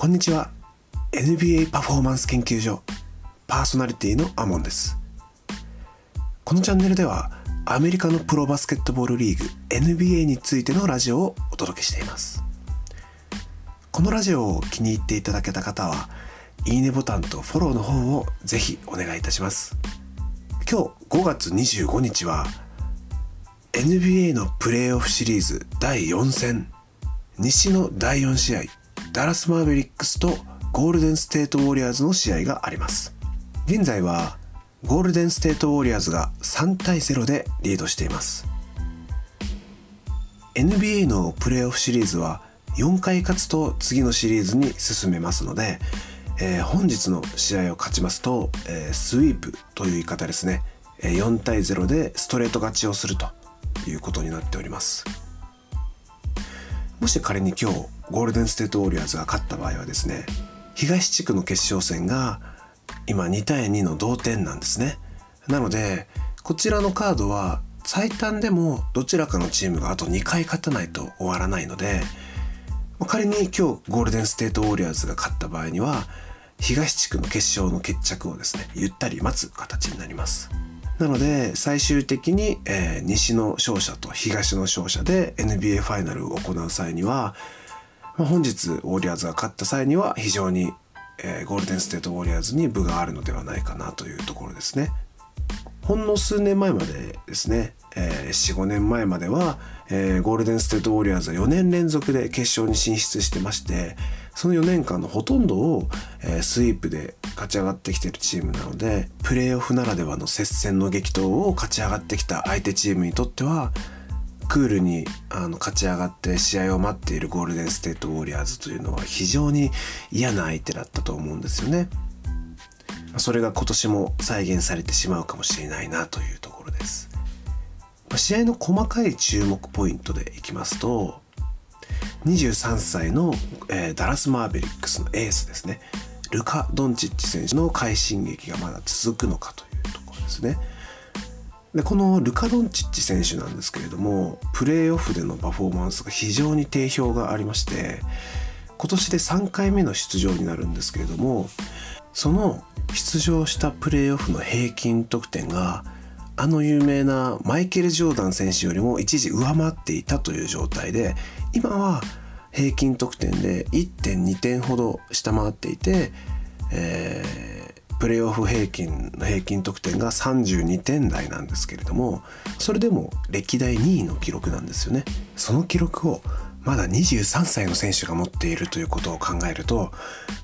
こんにちは。NBA パフォーマンス研究所パーソナリティのアモンです。このチャンネルではアメリカのプロバスケットボールリーグ NBA についてのラジオをお届けしています。このラジオを気に入っていただけた方はいいねボタンとフォローの方をぜひお願いいたします。今日5月25日は NBA のプレーオフシリーズ第4戦西の第4試合ダラス・マーベリックスとゴールデン・ステート・ウォリアーズの試合があります。現在はゴールデン・ステート・ウォリアーズが3対0でリードしています。NBA のプレーオフシリーズは4回勝つと次のシリーズに進めますので、えー、本日の試合を勝ちますと、えー、スイープという言い方ですね。4対0でストレート勝ちをするということになっております。もし仮に今日ゴールデンステートウォリアーズが勝った場合はですね東地区の決勝戦が今2対2の同点なんですね。なのでこちらのカードは最短でもどちらかのチームがあと2回勝たないと終わらないので仮に今日ゴールデンステートウォリアーズが勝った場合には東地区の決勝の決着をですねゆったり待つ形になります。なので最終的に、えー、西の勝者と東の勝者で NBA ファイナルを行う際には、まあ、本日ウォリアーズが勝った際には非常に、えー、ゴールデンステートウォリアーズに分があるのではないかなというところですね。ほんの数年前までですね、えー、45年前までは、えー、ゴールデンステートウォリアーズは4年連続で決勝に進出してましてその4年間のほとんどを、え、スイープで勝ち上がってきてるチームなのでプレーオフならではの接戦の激闘を勝ち上がってきた相手チームにとってはクールにあの勝ち上がって試合を待っているゴールデンステートウォリアーズというのは非常に嫌な相手だったと思うんですよね。それが今年も再現されてしまうかもしれないなというところです。試合の細かい注目ポイントでいきますと23歳の、えー、ダラス・マーベリックスのエースですねルカ・ドンチッチ選手の快進撃がまだ続くのかというところですね。でこのルカ・ドンチッチ選手なんですけれどもプレーオフでのパフォーマンスが非常に定評がありまして今年で3回目の出場になるんですけれどもその出場したプレーオフの平均得点があの有名なマイケル・ジョーダン選手よりも一時上回っていたという状態で今は平均得点で1.2点ほど下回っていて、えー、プレーオフ平均の平均得点が32点台なんですけれどもそれでも歴代2位の記録なんですよね。その記録をまだ23歳の選手が持っているということを考えると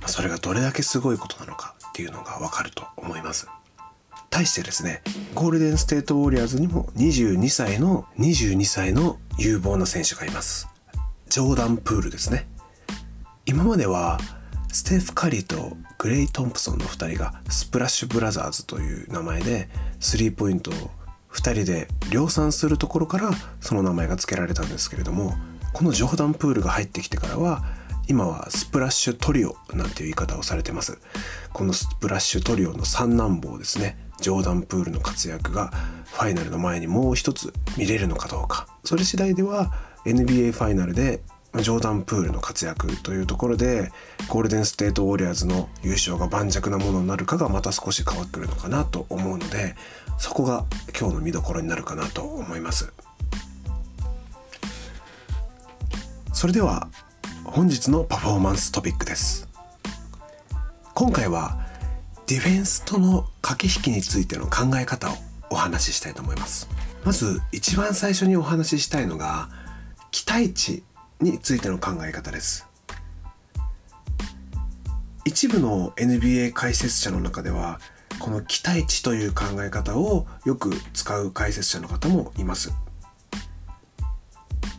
それがどれだけすごいことなのかっていうのがわかると思います。対してですねゴールデンステートウォリアーズにも22歳の22歳の有望な選手がいます。ジョーダン・プールですね。今まではステフ・カリーとグレイ・トンプソンの2人がスプラッシュ・ブラザーズという名前でスリーポイントを2人で量産するところからその名前が付けられたんですけれどもこのジョーダン・プールが入ってきてからは今はスプラッシュトリオなんていう言い方をされてます。このスプラッシュトリオの三男坊ですね。ジョーダン・プールの活躍がファイナルの前にもう一つ見れるのかどうか。それ次第では NBA ファイナルでジョーダン・プールの活躍というところでゴールデン・ステート・ウォリアーズの優勝が盤石なものになるかがまた少し変わってくるのかなと思うのでそこが今日の見どころになるかなと思います。それでは本日のパフォーマンストピックです。今回はディフェンスとの駆け引きについての考え方をお話ししたいと思います。まず一番最初にお話ししたいのが期待値についての考え方です。一部の NBA 解説者の中ではこの期待値という考え方をよく使う解説者の方もいます。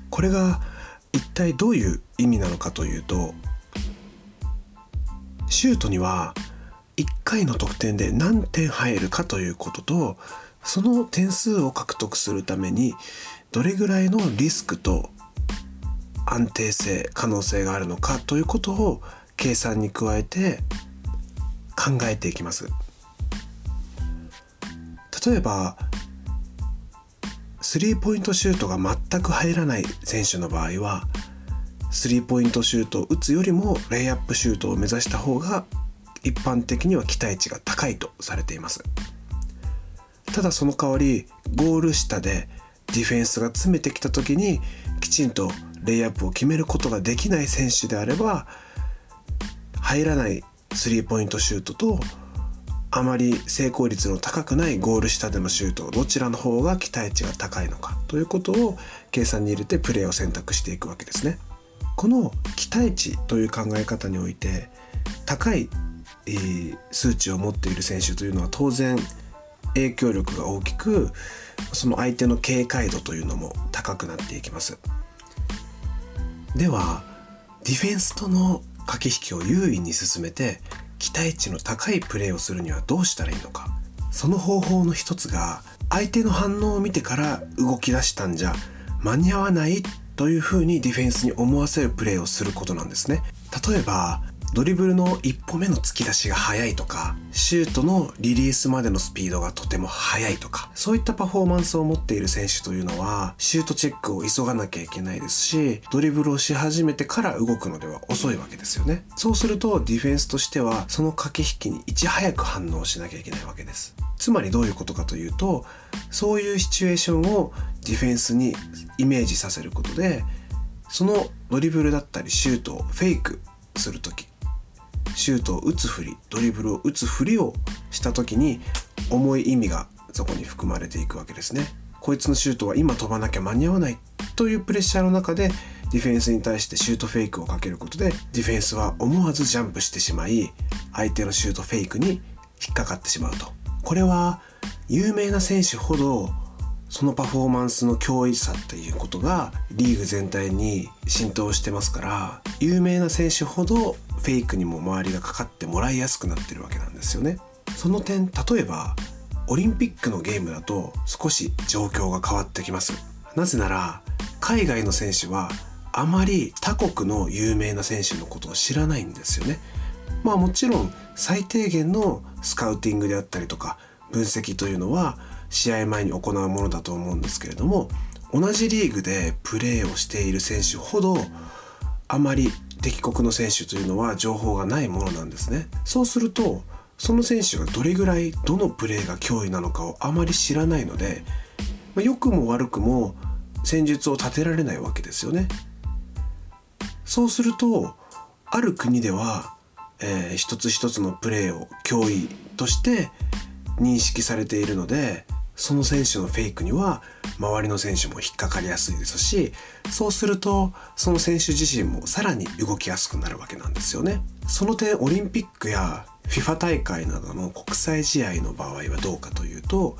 これが一体どういう意味なのかというとシュートには1回の得点で何点入るかということとその点数を獲得するためにどれぐらいのリスクと安定性可能性があるのかということを計算に加えて考えていきます。例えばスリーポイントシュートが全く入らない選手の場合はスリーポイントシュートを打つよりもレイアップシュートを目指した方が一般的には期待値が高いとされていますただその代わりゴール下でディフェンスが詰めてきた時にきちんとレイアップを決めることができない選手であれば入らないスリーポイントシュートとあまり成功率の高くないゴール下でのシュートどちらの方が期待値が高いのかということを計算に入れてプレーを選択していくわけですね。この期待値という考え方において高い、数値を持っている選手というのは当然影響力が大きくその相手の警戒度というのも高くなっていきます。ではディフェンスとの駆け引きを優位に進めて期待値の高いプレーをするにはどうしたらいいのか。その方法の一つが相手の反応を見てから動き出したんじゃ間に合わないというふうにディフェンスに思わせるプレーをすることなんですね。例えばドリブルの一歩目の突き出しが速いとかシュートのリリースまでのスピードがとても速いとかそういったパフォーマンスを持っている選手というのはシュートチェックを急がなきゃいけないですしドリブルをし始めてから動くのでは遅いわけですよね。そうするとディフェンスとしてはその駆け引きにいち早く反応しなきゃいけないわけです。つまりどういうことかというとそういうシチュエーションをディフェンスにイメージさせることでそのドリブルだったりシュートをフェイクする時シュートを打つふりドリブルを打つふりをした時に重い意味がそこに含まれていくわけですね。こいつのシュートは今飛ばなきゃ間に合わないというプレッシャーの中でディフェンスに対してシュートフェイクをかけることでディフェンスは思わずジャンプしてしまい相手のシュートフェイクに引っかかってしまうとこれは有名な選手ほどそのパフォーマンスの脅威さっていうことがリーグ全体に浸透してますから有名な選手ほどフェイクにも周りがかかってもらいやすくなってるわけなんですよね。その点例えばオリンピックのゲームだと少し状況が変わってきます。なぜなら海外の選手はあまり他国の有名な選手のことを知らないんですよね。まあもちろん最低限のスカウティングであったりとか分析というのは試合前に行うものだと思うんですけれども同じリーグでプレーをしている選手ほどあまり敵国の選手というのは情報がないものなんですね。そうするとその選手がどれぐらいどのプレーが脅威なのかをあまり知らないので、まあ、良くも悪くも戦術を立てられないわけですよね。そうするとある国では、えー、一つ一つのプレーを脅威として認識されているのでその選手のフェイクには周りの選手も引っかかりやすいですしそうするとその選手自身もさらに動きやすくなるわけなんですよね。その点オリンピックや FIFA 大会などの国際試合の場合はどうかというと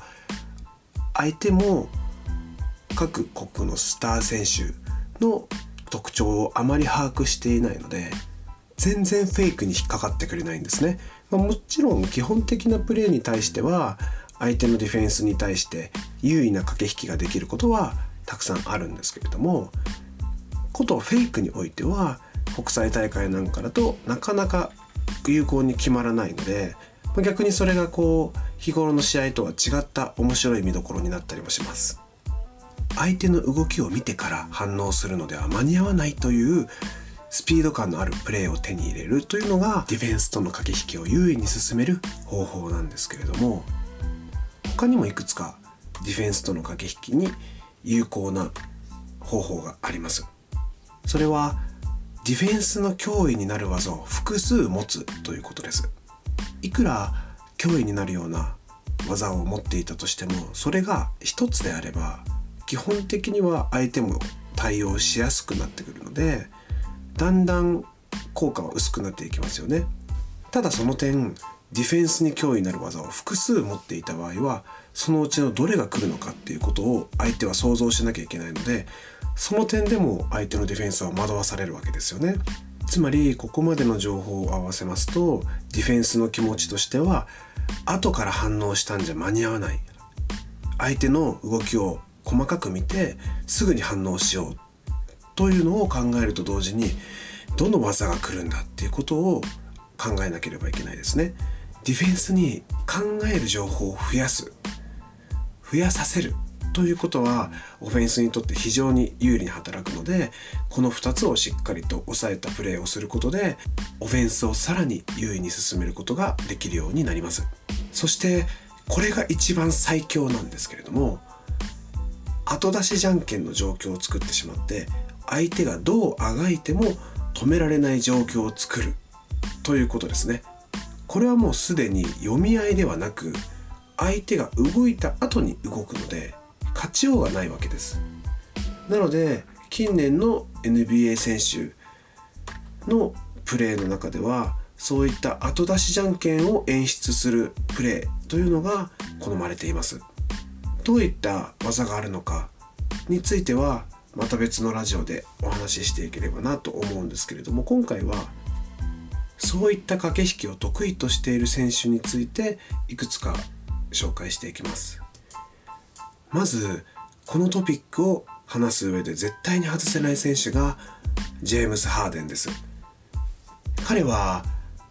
相手も各国のスター選手の特徴をあまり把握していないので全然フェイクに引っかかってくれないんですね。まあ、もちろん基本的なプレーに対しては相手のディフェンスに対して優位な駆け引きができることはたくさんあるんですけれどもことフェイクにおいては国際大会なんかだとなかなか有効に決まらないので逆にそれがこう日頃の試合とは違った面白い見どころになったりもします。相手の動きを見てから反応するのでは間に合わないというスピード感のあるプレーを手に入れるというのがディフェンスとの駆け引きを優位に進める方法なんですけれども他にもいくつかディフェンスとの駆け引きに有効な方法があります。それはディフェンスの脅威になる技を複数持つということです。いくら脅威になるような技を持っていたとしてもそれが一つであれば基本的には相手も対応しやすくなってくるのでだんだん効果は薄くなっていきますよね。ただその点ディフェンスに脅威になる技を複数持っていた場合はそのうちのどれが来るのかっていうことを相手は想像しなきゃいけないのでその点でも相手のディフェンスは惑わされるわけですよねつまりここまでの情報を合わせますとディフェンスの気持ちとしては後から反応したんじゃ間に合わない相手の動きを細かく見てすぐに反応しようというのを考えると同時にどの技が来るんだっていうことを考えなければいけないですね。ディフェンスに考える情報を増やす。増やさせる。ということはオフェンスにとって非常に有利に働くのでこの2つをしっかりと抑えたプレーをすることでオフェンスをさらに優位に進めることができるようになります。そしてこれが一番最強なんですけれども後出しじゃんけんの状況を作ってしまって相手がどうあがいても止められない状況を作る。ということですね。これはもうすでに読み合いではなく相手が動いた後に動くので勝ちようがないわけです。なので近年の NBA 選手のプレーの中ではそういった後出しじゃんけんを演出するプレーというのが好まれています。どういった技があるのかについてはまた別のラジオでお話ししていければなと思うんですけれども今回はそういった駆け引きを得意としている選手についていくつか紹介していきます。まずこのトピックを話す上で絶対に外せない選手がジェームス・ハーデンです。彼は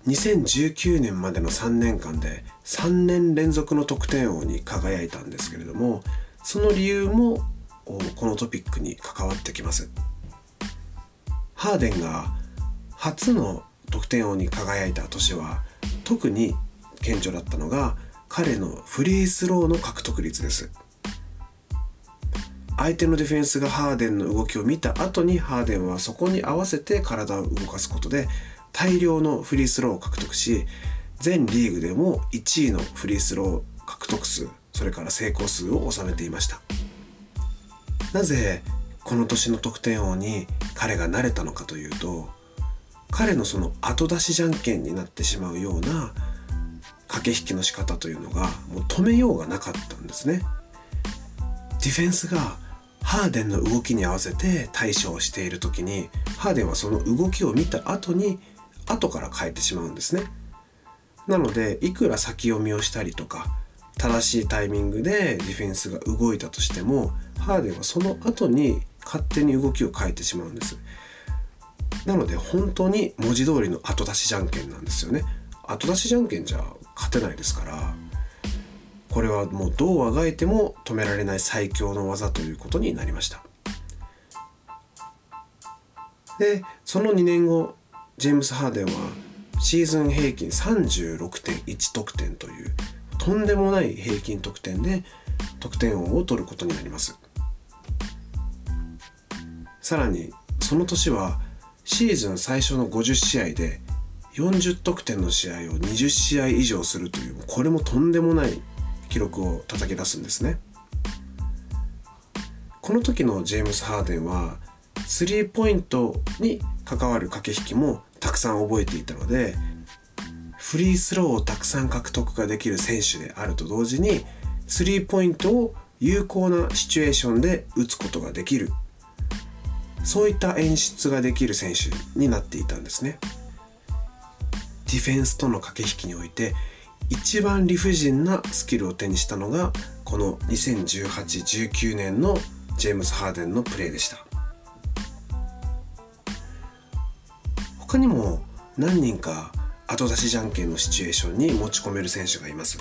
2019年までの3年間で3年連続の得点王に輝いたんですけれどもその理由もこのトピックに関わってきます。ハーデンが初の得点王に輝いた年は特に顕著だったのが彼のフリースローの獲得率です。相手のディフェンスがハーデンの動きを見た後にハーデンはそこに合わせて体を動かすことで大量のフリースローを獲得し全リーグでも1位のフリースロー獲得数それから成功数を収めていました。なぜこの年の得点王に彼が慣れたのかというと彼のその後出しじゃんけんになってしまうような駆け引きの仕方というのがもう止めようがなかったんですね。ディフェンスがハーデンの動きに合わせて対処をしている時にハーデンはその動きを見た後に後から変えてしまうんですね。なのでいくら先読みをしたりとか正しいタイミングでディフェンスが動いたとしてもハーデンはその後に勝手に動きを変えてしまうんです。なので本当に文字通りの後出しじゃんけんなんですよね。後出しじゃんけんじゃ勝てないですからこれはもうどうあがいても止められない最強の技ということになりました。でその2年後ジェームス・ハーデンはシーズン平均36.1得点というとんでもない平均得点で得点王を取ることになります。さらにその年はシーズン最初の50試合で40得点の試合を20試合以上するというこれもとんでもない記録を叩き出すんですね。この時のジェームス・ハーデンはスリーポイントに関わる駆け引きもたくさん覚えていたのでフリースローをたくさん獲得ができる選手であると同時にスリーポイントを有効なシチュエーションで打つことができる。そういった演出ができる選手になっていたんですね。ディフェンスとの駆け引きにおいて一番理不尽なスキルを手にしたのがこの2018-19年のジェームス・ハーデンのプレーでした。他にも何人か後出しじゃんけんのシチュエーションに持ち込める選手がいます。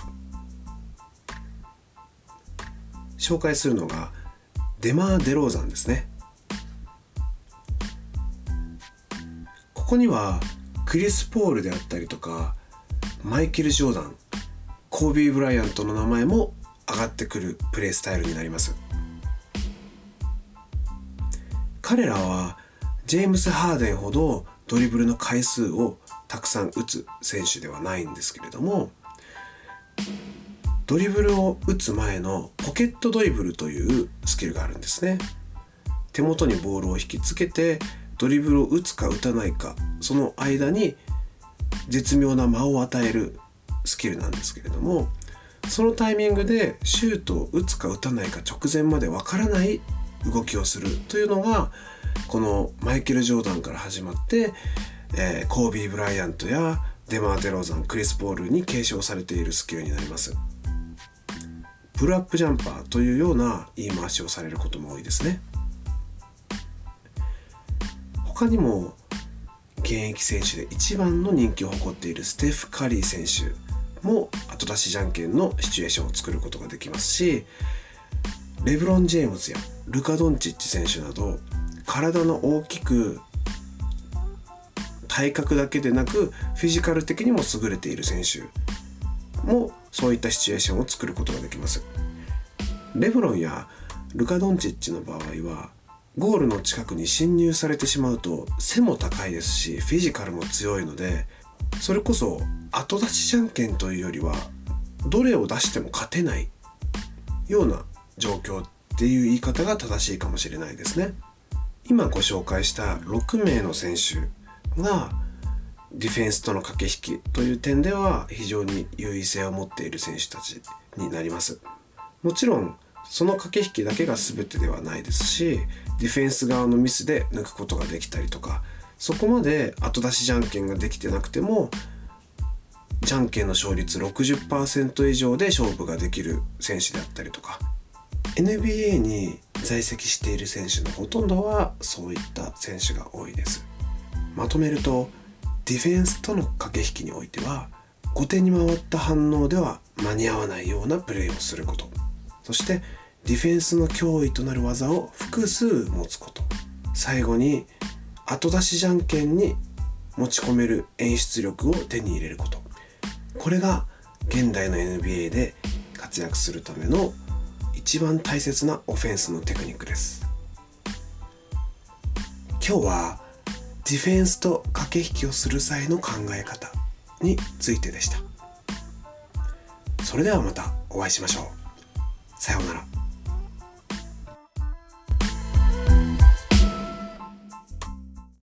紹介するのがデマー・デローザンですね。ここにはクリス・ポールであったりとかマイケル・ジョーダンコービー・ブライアントの名前も上がってくるプレースタイルになります。彼らはジェームス・ハーデンほどドリブルの回数をたくさん打つ選手ではないんですけれどもドリブルを打つ前のポケットドリブルというスキルがあるんですね。手元にボールを引きつけてドリブルを打つか打たないかその間に絶妙な間を与えるスキルなんですけれどもそのタイミングでシュートを打つか打たないか直前までわからない動きをするというのがこのマイケル・ジョーダンから始まって、えー、コービー・ブライアントやデマー・デローザンクリス・ポールに継承されているスキルになります。プルアップジャンパーというような言い回しをされることも多いですね。他にも現役選手で一番の人気を誇っているステフ・カリー選手も後出しじゃんけんのシチュエーションを作ることができますしレブロン・ジェームズやルカ・ドンチッチ選手など体の大きく体格だけでなくフィジカル的にも優れている選手もそういったシチュエーションを作ることができます。レブロンやルカ・ドンチッチの場合はゴールの近くに侵入されてしまうと背も高いですしフィジカルも強いのでそれこそ後出しじゃんけんというよりはどれを出しても勝てないような状況っていう言い方が正しいかもしれないですね。今ご紹介した6名の選手がディフェンスとの駆け引きという点では非常に優位性を持っている選手たちになります。もちろんその駆け引きだけが全てではないですしディフェンス側のミスで抜くことができたりとかそこまで後出しじゃんけんができてなくてもじゃんけんの勝率60%以上で勝負ができる選手であったりとか NBA に在籍している選手のほとんどはそういった選手が多いです。まとめるとディフェンスとの駆け引きにおいては後手に回った反応では間に合わないようなプレーをすること。そしてディフェンスの脅威となる技を複数持つこと。最後に後出しじゃんけんに持ち込める演出力を手に入れること。これが現代の NBA で活躍するための一番大切なオフェンスのテクニックです。今日はディフェンスと駆け引きをする際の考え方についてでした。それではまたお会いしましょう。さようなら。